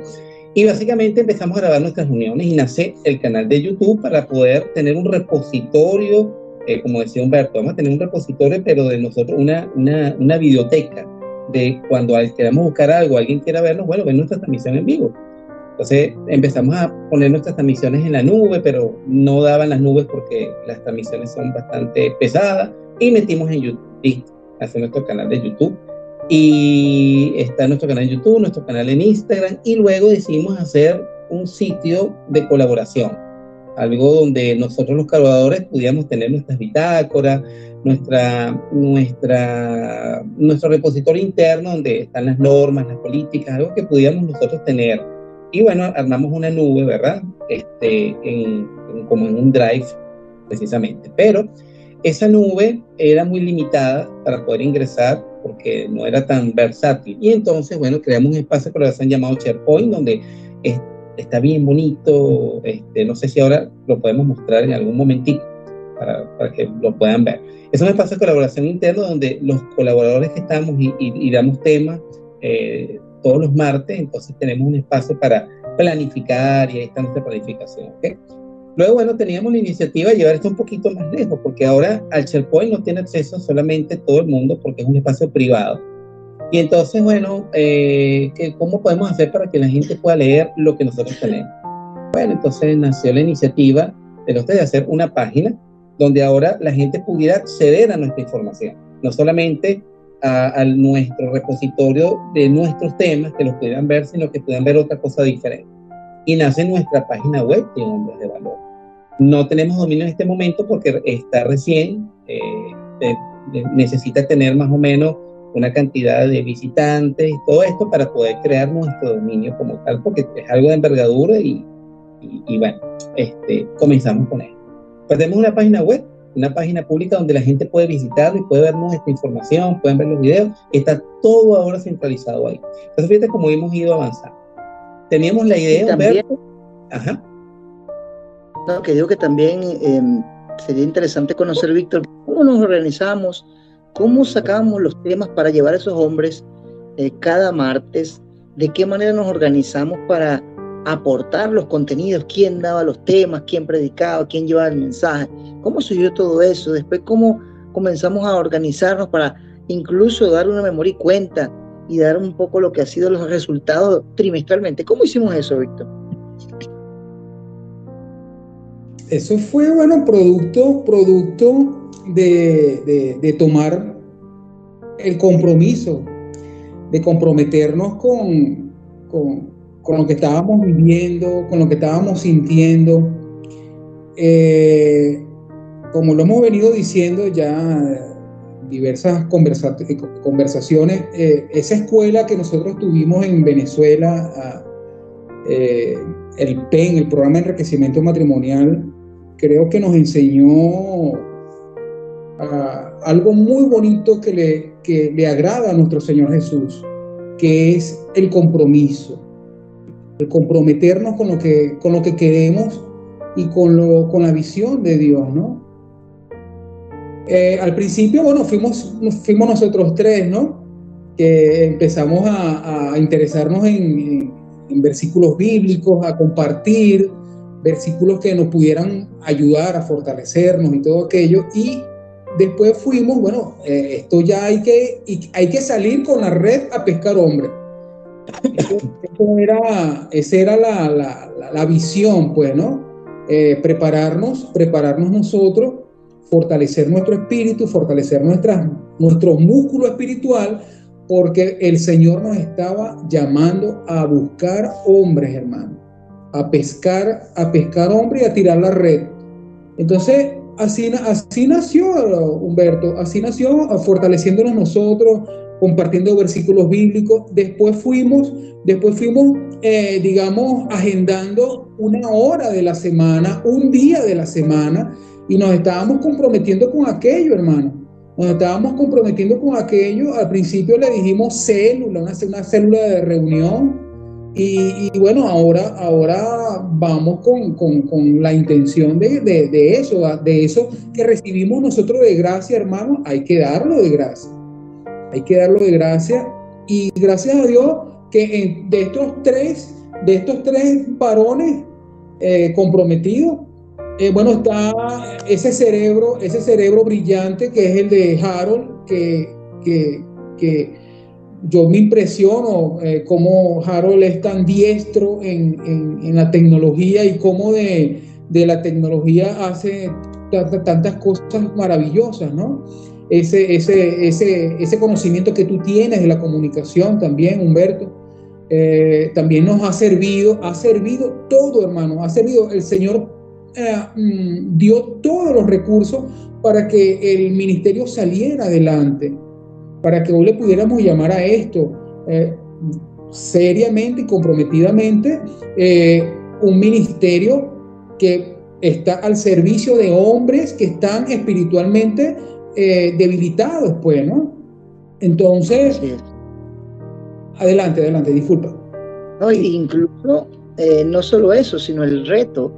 Y básicamente empezamos a grabar nuestras reuniones y nace el canal de YouTube para poder tener un repositorio, eh, como decía Humberto, vamos a tener un repositorio, pero de nosotros, una, una, una biblioteca de cuando queramos buscar algo, alguien quiera vernos, bueno, ver nuestra transmisión en vivo. Entonces empezamos a poner nuestras transmisiones en la nube, pero no daban las nubes porque las transmisiones son bastante pesadas y metimos en YouTube, hacer nuestro canal de YouTube. Y está nuestro canal de YouTube, nuestro canal en Instagram y luego decidimos hacer un sitio de colaboración, algo donde nosotros los colaboradores pudiéramos tener nuestras bitácoras, nuestra, nuestra, nuestro repositorio interno donde están las normas, las políticas, algo que pudiéramos nosotros tener y bueno, armamos una nube, ¿verdad? Este, como en un drive, precisamente. Pero esa nube era muy limitada para poder ingresar porque no era tan versátil. Y entonces, bueno, creamos un espacio de colaboración llamado SharePoint, donde está bien bonito. Este, no sé si ahora lo podemos mostrar en algún momentito para, que lo puedan ver. Es un espacio de colaboración interno donde los colaboradores que estamos y damos temas eh, todos los martes, entonces tenemos un espacio para planificar y ahí está nuestra planificación. ¿okay? Luego, bueno, teníamos la iniciativa de llevar esto un poquito más lejos, porque ahora al SharePoint no tiene acceso solamente todo el mundo porque es un espacio privado. Y entonces, bueno, eh, ¿cómo podemos hacer para que la gente pueda leer lo que nosotros tenemos? Bueno, entonces nació la iniciativa de ustedes de hacer una página donde ahora la gente pudiera acceder a nuestra información, no solamente a, nuestro repositorio de nuestros temas, que los pudieran ver, sino que puedan ver otra cosa diferente. Y nace nuestra página web de Hombres de Valor. No tenemos dominio en este momento porque está recién, eh, necesita tener más o menos una cantidad de visitantes y todo esto para poder crear nuestro dominio como tal, porque es algo de envergadura y, y, bueno, este, comenzamos con él. Pues tenemos una página web una página pública donde la gente puede visitarlo y puede ver nuestra información, pueden ver los videos, está todo ahora centralizado ahí. Entonces, fíjate cómo hemos ido avanzando. Teníamos la idea, también, Ajá. No, que digo que también em, sería interesante conocer, Víctor, cómo nos organizamos, cómo sacamos los temas para llevar a esos hombres eh, cada martes, de qué manera nos organizamos para aportar los contenidos, quién daba los temas, quién predicaba, quién llevaba el mensaje, cómo sucedió todo eso, después cómo comenzamos a organizarnos para incluso dar una memoria y cuenta y dar un poco lo que ha sido los resultados trimestralmente. ¿Cómo hicimos eso, Víctor? Eso fue, bueno, producto, producto de, de, tomar el compromiso, de comprometernos con, con, con, lo que estábamos viviendo, con lo que estábamos sintiendo. Eh, como lo hemos venido diciendo ya diversas conversaciones, eh, esa escuela que nosotros tuvimos en Venezuela, ah, eh, el PEN, el Programa de Enriquecimiento Matrimonial, creo que nos enseñó ah, algo muy bonito que le agrada a nuestro Señor Jesús, que es el compromiso, comprometernos con lo que, con lo que queremos y con, lo, con la visión de Dios, ¿no? Eh, al principio, bueno, fuimos, fuimos nosotros tres, ¿no? Que empezamos a, interesarnos en, versículos bíblicos, a compartir versículos que nos pudieran ayudar a fortalecernos y todo aquello. Y después fuimos, bueno, eh, esto ya hay que, hay que salir con la red a pescar hombres. Era, esa era la, visión, pues, ¿no? Eh, prepararnos, prepararnos nosotros fortalecer nuestro espíritu, fortalecer nuestra, nuestro músculo espiritual, porque el Señor nos estaba llamando a buscar hombres, hermano, a pescar, a pescar hombres y a tirar la red. Entonces, así, así nació Humberto, así nació fortaleciéndonos nosotros, compartiendo versículos bíblicos. Después fuimos, después fuimos, eh, digamos, agendando una hora de la semana, un día de la semana, y nos estábamos comprometiendo con aquello, hermano. Nos estábamos comprometiendo con aquello. Al principio le dijimos célula, una, una célula de reunión. Y, bueno, ahora, ahora vamos con, con, con la intención de, de, de, eso, de eso que recibimos nosotros de gracia, hermano. Hay que darlo de gracia. Hay que darlo de gracia. Y gracias a Dios que de estos tres, de estos tres varones eh, comprometidos, eh, bueno, está ese cerebro, ese cerebro brillante que es el de Harold, que, que, yo me impresiono eh, cómo Harold es tan diestro en, en, la tecnología y cómo de, de la tecnología hace tantas cosas maravillosas, ¿no? Ese, ese, ese, ese conocimiento que tú tienes de la comunicación también, Humberto, eh, también nos ha servido, ha servido todo, hermano, ha servido el Señor eh, mm, dio todos los recursos para que el ministerio saliera adelante, para que hoy le pudiéramos llamar a esto eh, seriamente y comprometidamente eh, un ministerio que está al servicio de hombres que están espiritualmente debilitados, pues, ¿no? Entonces, adelante, adelante, disculpa. No, incluso no solo eso, sino el reto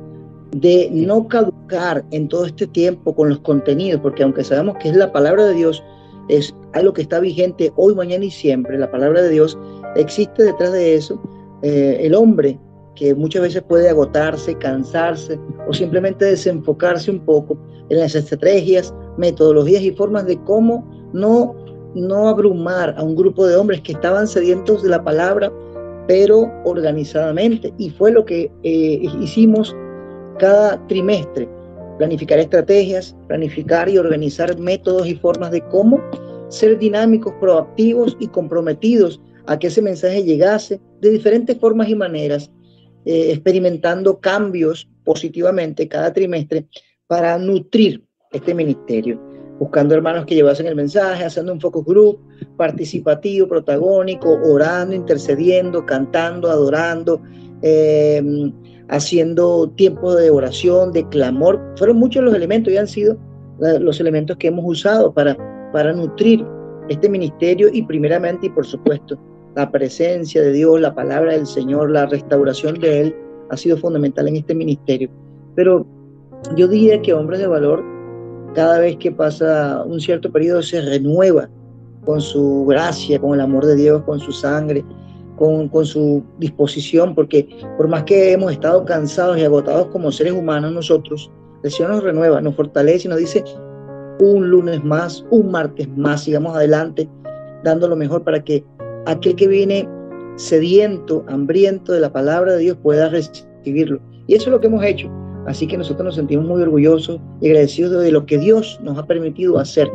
de no caducar en todo este tiempo con los contenidos, porque aunque sabemos que es la palabra de Dios, es algo que está vigente hoy, mañana y siempre, la palabra de Dios, existe detrás de eso eh, el hombre que muchas veces puede agotarse, cansarse o simplemente desenfocarse un poco en las estrategias, metodologías y formas de cómo no, no abrumar a un grupo de hombres que estaban sedientos de la palabra, pero organizadamente. Y fue lo que eh, hicimos cada trimestre, planificar estrategias, planificar y organizar métodos y formas de cómo ser dinámicos, proactivos y comprometidos a que ese mensaje llegase de diferentes formas y maneras, eh, experimentando cambios positivamente cada trimestre para nutrir este ministerio, buscando hermanos que llevasen el mensaje, haciendo un focus group participativo, protagónico, orando, intercediendo, cantando, adorando, eh, haciendo tiempo de oración, de clamor. Fueron muchos los elementos y han sido eh, los elementos que hemos usado para, para nutrir este ministerio y primeramente y por supuesto la presencia de Dios, la palabra del Señor, la restauración de Él ha sido fundamental en este ministerio. Pero yo diría que hombres de valor, cada vez que pasa un cierto periodo, se renueva con su gracia, con el amor de Dios, con su sangre, con, con, su disposición, porque por más que hemos estado cansados y agotados como seres humanos nosotros, el Señor nos renueva, nos fortalece y nos dice, un lunes más, un martes más, sigamos adelante, dando lo mejor para que aquel que viene sediento, hambriento de la palabra de Dios pueda recibirlo. Y eso es lo que hemos hecho. Así que nosotros nos sentimos muy orgullosos y agradecidos de lo que Dios nos ha permitido hacer,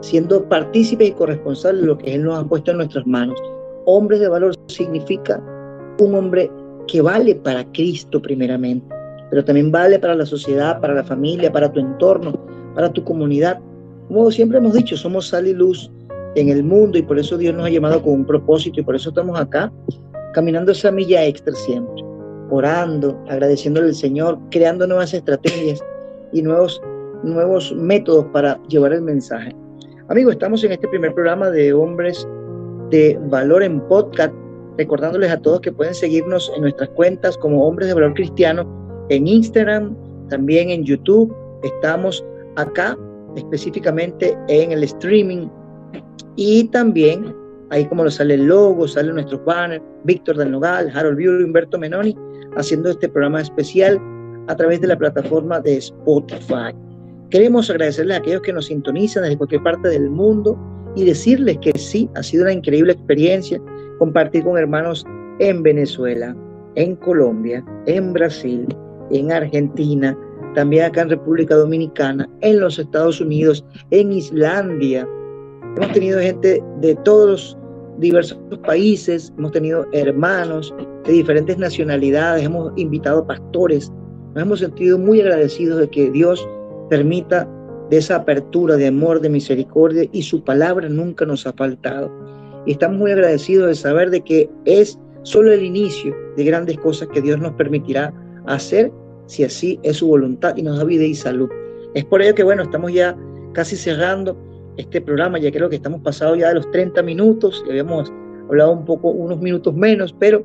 siendo partícipes y corresponsables de lo que Él nos ha puesto en nuestras manos. Hombres de valor significa un hombre que vale para Cristo primeramente, pero también vale para la sociedad, para la familia, para tu entorno, para tu comunidad. Como siempre hemos dicho, somos sal y luz en el mundo y por eso Dios nos ha llamado con un propósito y por eso estamos acá, caminando esa milla extra siempre, orando, agradeciéndole al Señor, creando nuevas estrategias y nuevos, nuevos métodos para llevar el mensaje. Amigos, estamos en este primer programa de Hombres de Valor en Podcast, recordándoles a todos que pueden seguirnos en nuestras cuentas como Hombres de Valor Cristiano en Instagram, también en YouTube. Estamos acá específicamente en el streaming y también ahí como lo sale el logo, sale nuestros banners, Víctor del Nogal, Harold Bureau, Humberto Menoni, haciendo este programa especial a través de la plataforma de Spotify. Queremos agradecerles a aquellos que nos sintonizan desde cualquier parte del mundo y decirles que sí, ha sido una increíble experiencia compartir con hermanos en Venezuela, en Colombia, en Brasil, en Argentina, también acá en República Dominicana, en los Estados Unidos, en Islandia, Hemos tenido gente de todos diversos países, hemos tenido hermanos de diferentes nacionalidades, hemos invitado pastores, nos hemos sentido muy agradecidos de que Dios permita de esa apertura de amor, de misericordia y su palabra nunca nos ha faltado. Y estamos muy agradecidos de saber de que es solo el inicio de grandes cosas que Dios nos permitirá hacer si así es su voluntad y nos da vida y salud. Es por ello que bueno, estamos ya casi cerrando este programa, ya creo que estamos pasados ya de los 30 minutos, y habíamos hablado un poco, unos minutos menos, pero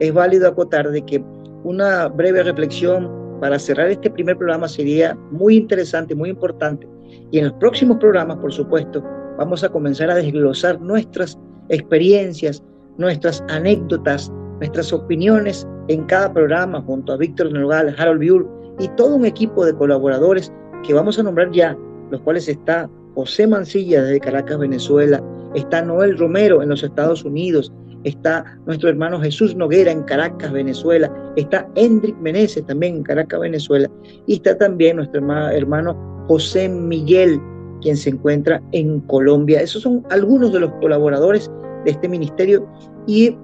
es válido acotar de que una breve reflexión para cerrar este primer programa sería muy interesante, muy importante. Y en los próximos programas, por supuesto, vamos a comenzar a desglosar nuestras experiencias, nuestras anécdotas, nuestras opiniones en cada programa junto a Víctor Nogal, Harold Buell y todo un equipo de colaboradores que vamos a nombrar ya, los cuales está José Mancilla desde Caracas, Venezuela, está Noel Romero en los Estados Unidos, está nuestro hermano Jesús Noguera en Caracas, Venezuela, está Hendrik Meneses también en Caracas, Venezuela, y está también nuestro hermano José Miguel, quien se encuentra en Colombia. Esos son algunos de los colaboradores de este ministerio. Y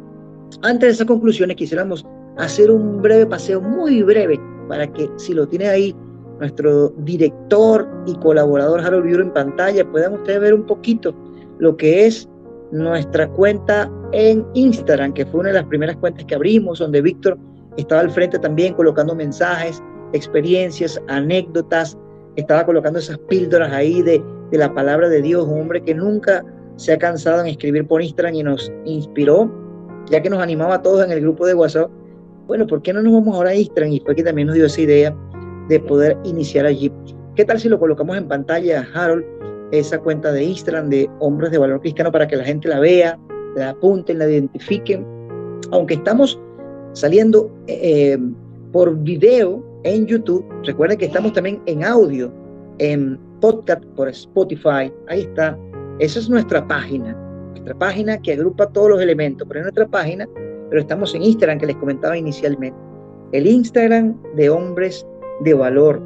antes de esas conclusiones quisiéramos hacer un breve paseo, muy breve, para que si lo tiene ahí nuestro director y colaborador Harold Bureau en pantalla, puedan ustedes ver un poquito lo que es nuestra cuenta en Instagram, que fue una de las primeras cuentas que abrimos, donde Víctor estaba al frente también colocando mensajes, experiencias, anécdotas, estaba colocando esas píldoras ahí de, de la palabra de Dios, un hombre que nunca se ha cansado en escribir por Instagram y nos inspiró, ya que nos animaba a todos en el grupo de WhatsApp. Bueno, ¿por qué no nos vamos ahora a Instagram? Y fue que también nos dio esa idea de poder iniciar allí. ¿Qué tal si lo colocamos en pantalla, Harold, esa cuenta de Instagram de Hombres de Valor Cristiano para que la gente la vea, la apunten, la identifiquen? Aunque estamos saliendo eh, por video en YouTube, recuerden que estamos también en audio, en podcast por Spotify, ahí está. Esa es nuestra página, nuestra página que agrupa todos los elementos, pero es nuestra página, pero estamos en Instagram que les comentaba inicialmente. El Instagram de Hombres de valor,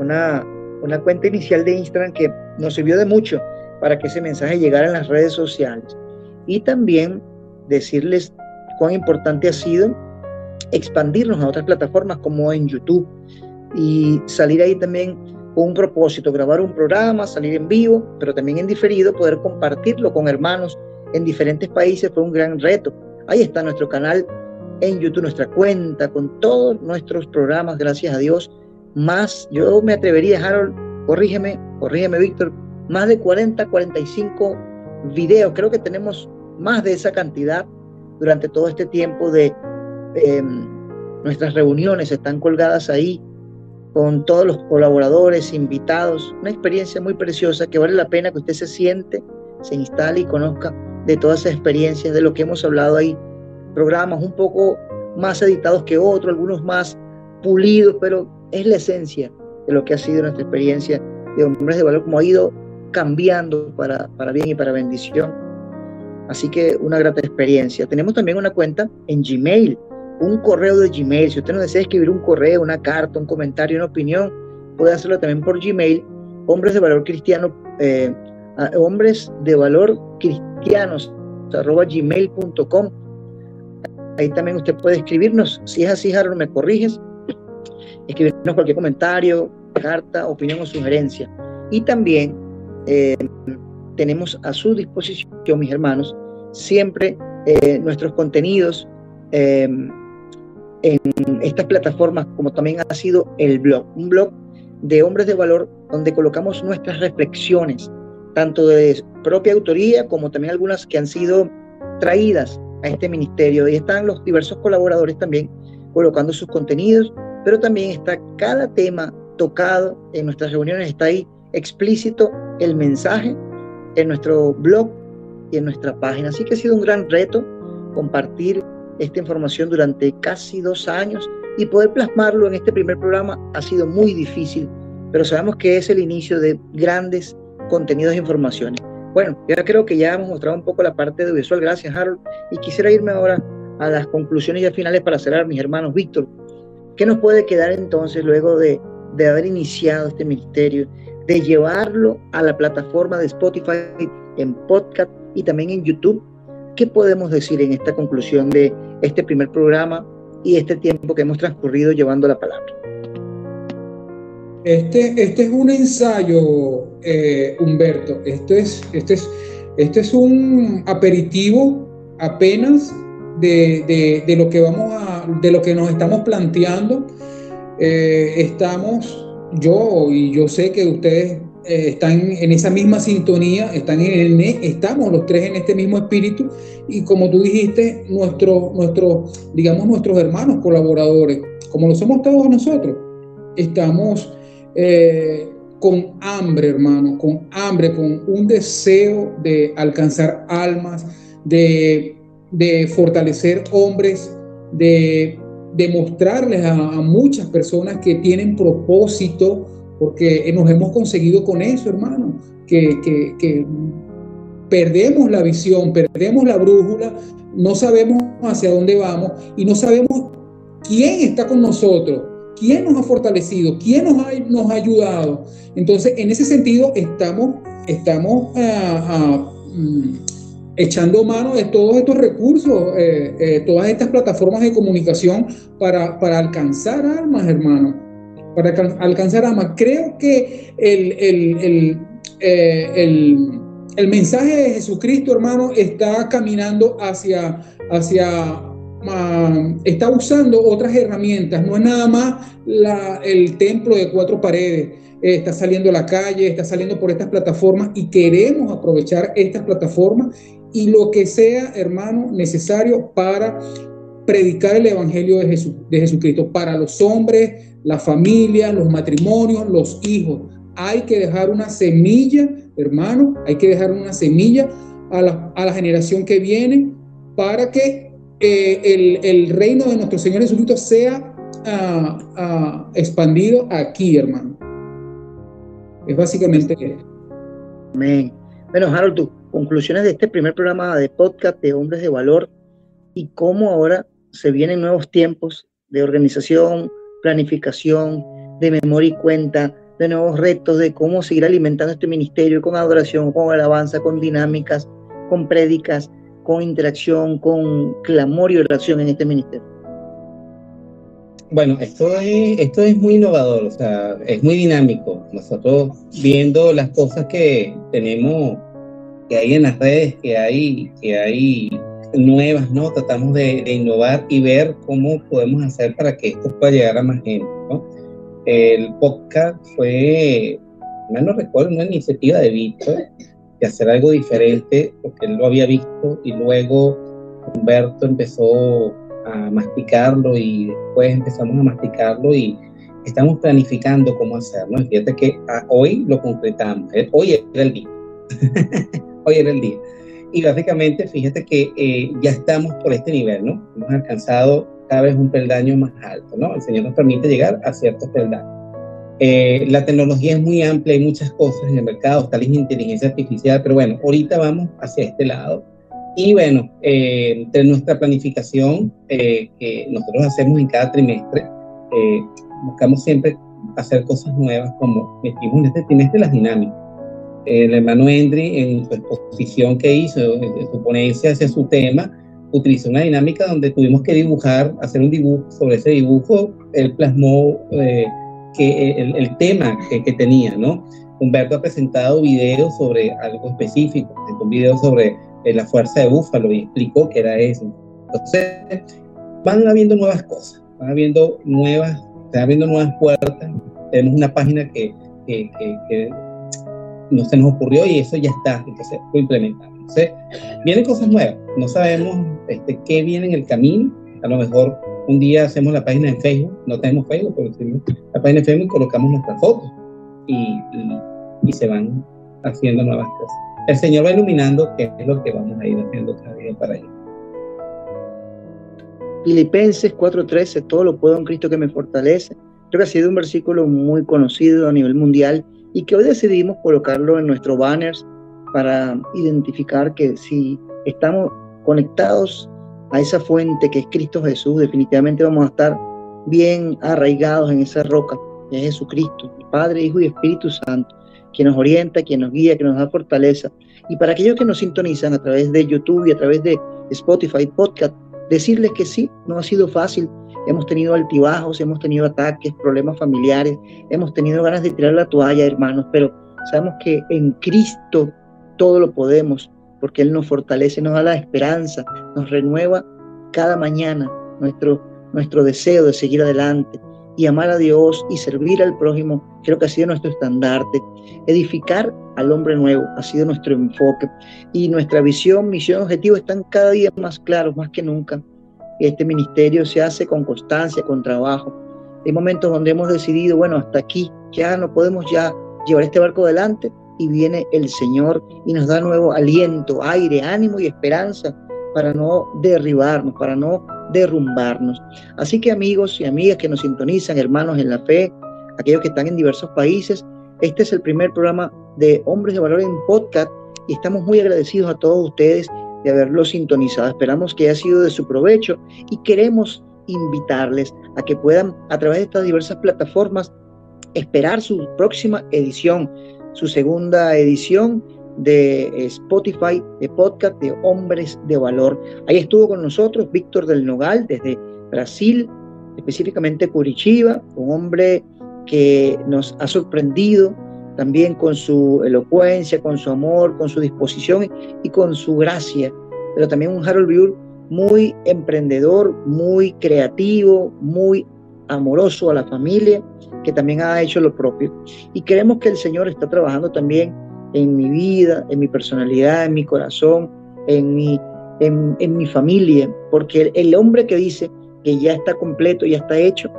una, una cuenta inicial de Instagram que nos sirvió de mucho para que ese mensaje llegara en las redes sociales. Y también decirles cuán importante ha sido expandirnos a otras plataformas como en YouTube y salir ahí también con un propósito, grabar un programa, salir en vivo, pero también en diferido, poder compartirlo con hermanos en diferentes países fue un gran reto. Ahí está nuestro canal en YouTube, nuestra cuenta con todos nuestros programas, gracias a Dios, más, yo me atrevería, Harold, corrígeme, corrígeme, Víctor, más de 40, 45 videos, creo que tenemos más de esa cantidad durante todo este tiempo de em, nuestras reuniones, están colgadas ahí con todos los colaboradores, invitados, una experiencia muy preciosa que vale la pena que usted se siente, se instale y conozca de todas esas experiencias, de lo que hemos hablado ahí, programas un poco más editados que otros, algunos más pulidos, pero es la esencia de lo que ha sido nuestra experiencia de hombres de valor, como ha ido cambiando para, para bien y para bendición. Así que una grata experiencia. Tenemos también una cuenta en Gmail, un correo de Gmail. Si usted no desea escribir un correo, una carta, un comentario, una opinión, puede hacerlo también por Gmail, hombres de valor cristiano, eh, hombres de valor cristianos, arroba gmail.com. Ahí también usted puede escribirnos. Si es así, Harold, me corriges. Escribirnos cualquier comentario, carta, opinión o sugerencia. Y también eh, tenemos a su disposición, mis hermanos, siempre eh, nuestros contenidos em, en estas plataformas, como también ha sido el blog, un blog de hombres de valor donde colocamos nuestras reflexiones, tanto de propia autoría como también algunas que han sido traídas a este ministerio. Y están los diversos colaboradores también colocando sus contenidos, pero también está cada tema tocado en nuestras reuniones, está ahí explícito el mensaje en nuestro blog y en nuestra página. Así que ha sido un gran reto compartir esta información durante casi dos años y poder plasmarlo en este primer programa ha sido muy difícil, pero sabemos que es el inicio de grandes contenidos e informaciones. Bueno, ya creo que ya hemos mostrado un poco la parte de visual. Gracias, Harold. Y quisiera irme ahora a las conclusiones ya finales para cerrar, mis hermanos. Víctor, ¿qué nos puede quedar entonces luego de, de haber iniciado este ministerio, de llevarlo a la plataforma de Spotify en podcast y también en YouTube? ¿Qué podemos decir en esta conclusión de este primer programa y este tiempo que hemos transcurrido llevando la palabra? Este, este es un ensayo, eh, Humberto. Esto es, es, es un aperitivo apenas de, de, lo que vamos a, de lo que nos estamos planteando. Eh, estamos, yo y yo sé que ustedes eh, están en esa misma sintonía, están en estamos los tres en este mismo espíritu y como tú dijiste, nuestro, nuestro, digamos nuestros hermanos colaboradores, como lo somos todos nosotros, estamos eh, con hambre, hermano, con hambre, con un deseo de alcanzar almas, de, fortalecer hombres, de, demostrarles a, muchas personas que tienen propósito, porque nos hemos conseguido con eso, hermano, que, que perdemos la visión, perdemos la brújula, no sabemos hacia dónde vamos y no sabemos quién está con nosotros quién nos ha fortalecido, quién nos ha, nos ha ayudado. Entonces, en ese sentido, estamos, estamos ah, ah, mm, echando mano de todos estos recursos, eh, eh, todas estas plataformas de comunicación para, para alcanzar almas, hermano. Para alcanzar almas. Creo que el, el, eh, el, el mensaje de Jesucristo, hermano, está caminando hacia, hacia está usando otras herramientas, no es nada más el templo de cuatro paredes, eh, está saliendo a la calle, está saliendo por estas plataformas y queremos aprovechar estas plataformas y lo que sea, hermano, necesario para predicar el Evangelio de, Jesús, de Jesucristo, para los hombres, la familia, los matrimonios, los hijos. Hay que dejar una semilla, hermano, hay que dejar una semilla a la, a la generación que viene para que el, el, reino de nuestro Señor Jesucristo sea ah, ah, expandido aquí, hermano. Es básicamente. Amén. Bueno, Harold, tus conclusiones de este primer programa de podcast de Hombres de Valor y cómo ahora se vienen nuevos tiempos de organización, planificación, de memoria y cuenta, de nuevos retos, de cómo seguir alimentando este ministerio con adoración, con alabanza, con dinámicas, con prédicas, con interacción, con clamor y oración en este ministerio? Bueno, esto es, esto es muy innovador, o sea, es muy dinámico. Nosotros viendo las cosas que tenemos, que hay en las redes, que hay, que hay nuevas, ¿no? Tratamos de, innovar y ver cómo podemos hacer para que esto pueda llegar a más gente, ¿no? El podcast fue, no recuerdo, una iniciativa de Víctor, de hacer algo diferente, porque él lo había visto y luego Humberto empezó a masticarlo y después empezamos a masticarlo y estamos planificando cómo hacerlo. Fíjate que ah, hoy lo concretamos, hoy era el día. hoy era el día. Y básicamente, fíjate que eh, ya estamos por este nivel, ¿no? Hemos alcanzado cada vez un peldaño más alto, ¿no? El Señor nos permite llegar a ciertos peldaños. Eh, la tecnología es muy amplia, hay muchas cosas en el mercado, está la inteligencia artificial, pero bueno, ahorita vamos hacia este lado. Y bueno, eh, de nuestra planificación eh, que nosotros hacemos en cada trimestre, eh, buscamos siempre hacer cosas nuevas, como metimos en este trimestre las dinámicas. El hermano Endry, en su exposición que hizo, en su ponencia hacia su tema, utilizó una dinámica donde tuvimos que dibujar, hacer un dibujo. Sobre ese dibujo, él plasmó eh, que el, el tema que, que, tenía, ¿no? Humberto ha presentado videos sobre algo específico, un video sobre eh, la fuerza de Búfalo y explicó que era eso. Entonces, van habiendo nuevas cosas, van habiendo nuevas, van habiendo nuevas puertas. Tenemos una página que, que, que no se nos ocurrió y eso ya está, entonces lo implementamos. Entonces, vienen cosas nuevas, no sabemos este, qué viene en el camino, a lo mejor un día hacemos la página en Facebook, no tenemos Facebook, pero la página en Facebook y colocamos nuestras fotos y, y se van haciendo nuevas cosas. El Señor va iluminando qué es lo que vamos a ir haciendo cada día para ello. Filipenses 4:13, todo lo puedo en Cristo que me fortalece. Creo que ha sido un versículo muy conocido a nivel mundial y que hoy decidimos colocarlo en nuestros banners para identificar que si estamos conectados a esa fuente que es Cristo Jesús, definitivamente vamos a estar bien arraigados en esa roca, que es Jesucristo, Padre, Hijo y Espíritu Santo, quien nos orienta, quien nos guía, que nos da fortaleza. Y para aquellos que nos sintonizan a través de YouTube y a través de Spotify Podcast, decirles que sí, no ha sido fácil. Hemos tenido altibajos, hemos tenido ataques, problemas familiares, hemos tenido ganas de tirar la toalla, hermanos, pero sabemos que en Cristo todo lo podemos, porque Él nos fortalece, nos da la esperanza, nos renueva cada mañana nuestro, nuestro deseo de seguir adelante y amar a Dios y servir al prójimo, creo que ha sido nuestro estandarte. Edificar al hombre nuevo ha sido nuestro enfoque y nuestra visión, misión, objetivo están cada día más claros, más que nunca. Este ministerio se hace con constancia, con trabajo. Hay momentos donde hemos decidido, bueno, hasta aquí, ya no podemos ya llevar este barco adelante y viene el Señor y nos da nuevo aliento, aire, ánimo y esperanza para no derribarnos, para no derrumbarnos. Así que amigos y amigas que nos sintonizan, hermanos en la fe, aquellos que están en diversos países, este es el primer programa de Hombres de Valor en podcast y estamos muy agradecidos a todos ustedes de haberlo sintonizado. Esperamos que haya sido de su provecho y queremos invitarles a que puedan a través de estas diversas plataformas esperar su próxima edición, su segunda edición de Spotify, de podcast de Hombres de Valor. Ahí estuvo con nosotros Víctor del Nogal desde Brasil, específicamente Curitiba, un hombre que nos ha sorprendido también con su elocuencia, con su amor, con su disposición y con su gracia, pero también un Harold Buell muy emprendedor, muy creativo, muy amoroso a la familia, que también ha hecho lo propio. Y creemos que el Señor está trabajando también en mi vida, en mi personalidad, en mi corazón, en mi, en, en mi familia, porque el, hombre que dice que ya está completo, ya está hecho,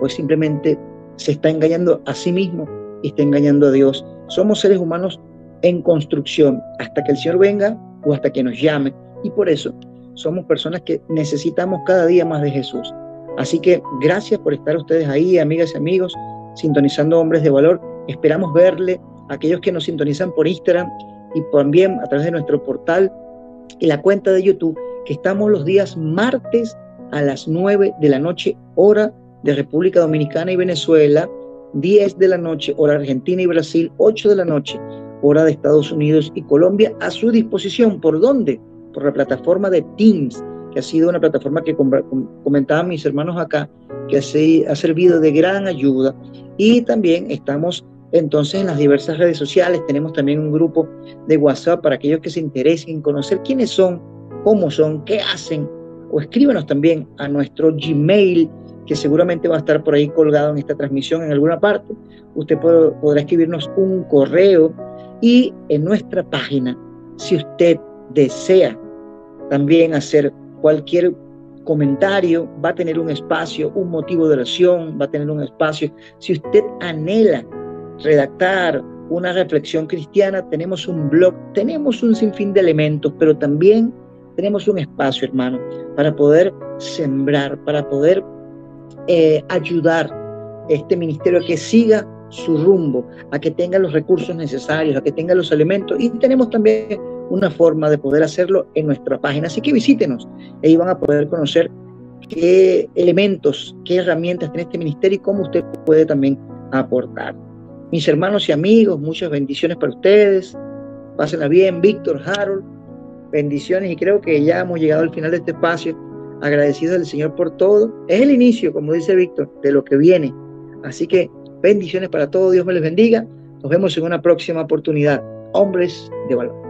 pues simplemente se está engañando a sí mismo y está engañando a Dios. Somos seres humanos en construcción hasta que el Señor venga o hasta que nos llame. Y por eso somos personas que necesitamos cada día más de Jesús. Así que gracias por estar ustedes ahí, amigas y amigos, sintonizando hombres de valor. Esperamos verle aquellos que nos sintonizan por Instagram y también a través de nuestro portal y la cuenta de YouTube, que estamos los días martes a las 9 de la noche, hora de República Dominicana y Venezuela, 10 de la noche, hora Argentina y Brasil, 8 de la noche, hora de Estados Unidos y Colombia, a su disposición. ¿Por dónde? Por la plataforma de Teams, que ha sido una plataforma que comentaban mis hermanos acá, que ha servido de gran ayuda. Y también estamos entonces, en las diversas redes sociales tenemos también un grupo de WhatsApp para aquellos que se interesen en conocer quiénes son, cómo son, qué hacen, o escríbanos también a nuestro Gmail, que seguramente va a estar por ahí colgado en esta transmisión en alguna parte. Usted podrá escribirnos un correo y en nuestra página, si usted desea también hacer cualquier comentario, va a tener un espacio, un motivo de oración, va a tener un espacio. Si usted anhela redactar una reflexión cristiana, tenemos un blog, tenemos un sinfín de elementos, pero también tenemos un espacio, hermano, para poder sembrar, para poder eh, ayudar este ministerio a que siga su rumbo, a que tenga los recursos necesarios, a que tenga los elementos. Y tenemos también una forma de poder hacerlo en nuestra página. Así que visítenos, ahí van a poder conocer qué elementos, qué herramientas tiene este ministerio y cómo usted puede también aportar. Mis hermanos y amigos, muchas bendiciones para ustedes. Pásenla bien, Víctor, Harold, bendiciones y creo que ya hemos llegado al final de este espacio. Agradecidos del Señor por todo. Es el inicio, como dice Víctor, de lo que viene. Así que bendiciones para todos, Dios me les bendiga. Nos vemos en una próxima oportunidad. Hombres de valor.